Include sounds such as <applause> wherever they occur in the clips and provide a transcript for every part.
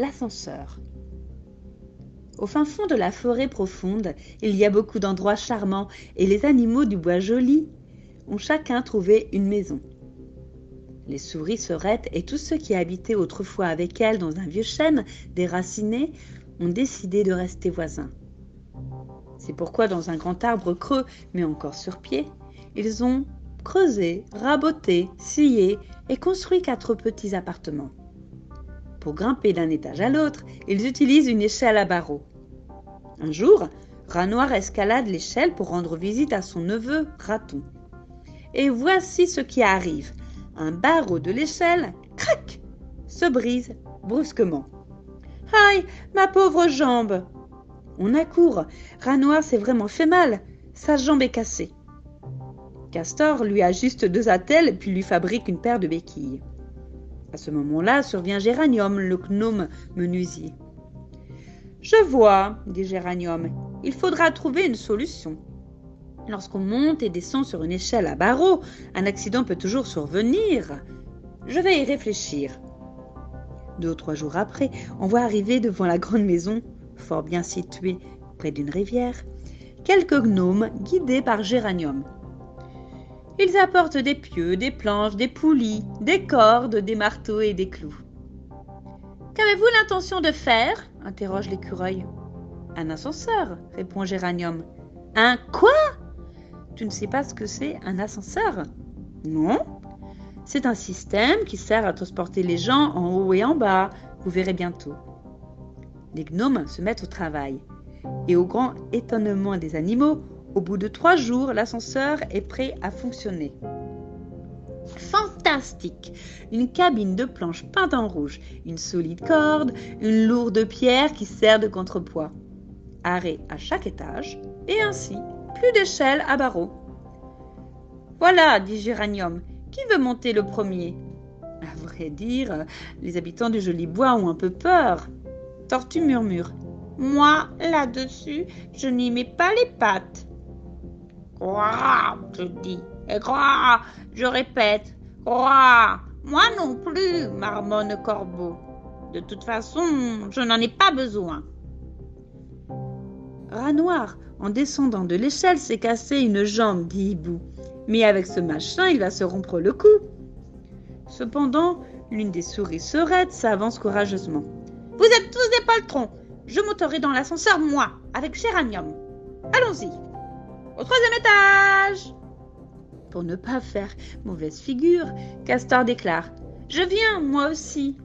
l'ascenseur. Au fin fond de la forêt profonde, il y a beaucoup d'endroits charmants et les animaux du bois joli ont chacun trouvé une maison. Les souris serettes et tous ceux qui habitaient autrefois avec elles dans un vieux chêne déraciné ont décidé de rester voisins. C'est pourquoi dans un grand arbre creux, mais encore sur pied, ils ont creusé, raboté, scié et construit quatre petits appartements. Pour grimper d'un étage à l'autre, ils utilisent une échelle à barreaux. Un jour, Rat Noir escalade l'échelle pour rendre visite à son neveu Raton. Et voici ce qui arrive. Un barreau de l'échelle, crac, se brise brusquement. Aïe, ma pauvre jambe On accourt. Rat Noir s'est vraiment fait mal. Sa jambe est cassée. Castor lui ajuste deux attelles puis lui fabrique une paire de béquilles. À ce moment-là survient Géranium, le gnome menuisier. Je vois, dit Géranium, il faudra trouver une solution. Lorsqu'on monte et descend sur une échelle à barreaux, un accident peut toujours survenir. Je vais y réfléchir. Deux ou trois jours après, on voit arriver devant la grande maison, fort bien située près d'une rivière, quelques gnomes guidés par Géranium. Ils apportent des pieux, des planches, des poulies, des cordes, des marteaux et des clous. Qu'avez-vous l'intention de faire? interroge l'écureuil. Un ascenseur, répond Géranium. Un quoi? Tu ne sais pas ce que c'est un ascenseur? Non. C'est un système qui sert à transporter les gens en haut et en bas. Vous verrez bientôt. Les gnomes se mettent au travail. Et au grand étonnement des animaux, au bout de trois jours, l'ascenseur est prêt à fonctionner. Fantastique Une cabine de planches peinte en rouge, une solide corde, une lourde pierre qui sert de contrepoids. Arrêt à chaque étage, et ainsi, plus d'échelle à barreaux. Voilà, dit Géranium, qui veut monter le premier? À vrai dire, les habitants du joli bois ont un peu peur. Tortue murmure. Moi, là-dessus, je n'y mets pas les pattes. Je dis. Et Je répète. Moi non plus, marmonne Corbeau. De toute façon, je n'en ai pas besoin. Rat Noir, en descendant de l'échelle, s'est cassé une jambe, dit Hibou. Mais avec ce machin, il va se rompre le cou. Cependant, l'une des souris serettes s'avance courageusement. Vous êtes tous des poltrons. Je monterai dans l'ascenseur, moi, avec Géranium. Allons-y. Au troisième étage Pour ne pas faire mauvaise figure, Castor déclare Je viens, moi aussi.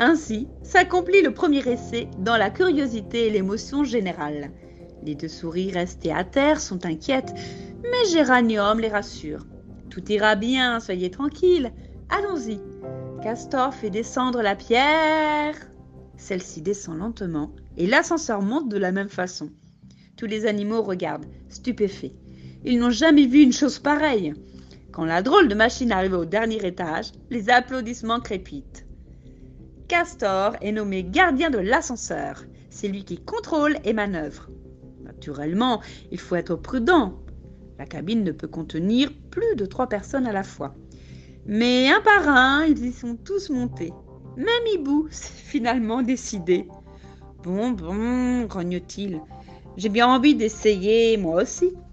Ainsi s'accomplit le premier essai dans la curiosité et l'émotion générale. Les deux souris restées à terre sont inquiètes, mais Géranium les rassure. Tout ira bien, soyez tranquilles. Allons-y. Castor fait descendre la pierre. Celle-ci descend lentement et l'ascenseur monte de la même façon. Tous les animaux regardent, stupéfaits. Ils n'ont jamais vu une chose pareille. Quand la drôle de machine arrive au dernier étage, les applaudissements crépitent. Castor est nommé gardien de l'ascenseur. C'est lui qui contrôle et manœuvre. Naturellement, il faut être prudent. La cabine ne peut contenir plus de trois personnes à la fois. Mais un par un, ils y sont tous montés. Même Hibou s'est <laughs> finalement décidé. Bon, bon, grogne-t-il, j'ai bien envie d'essayer, moi aussi.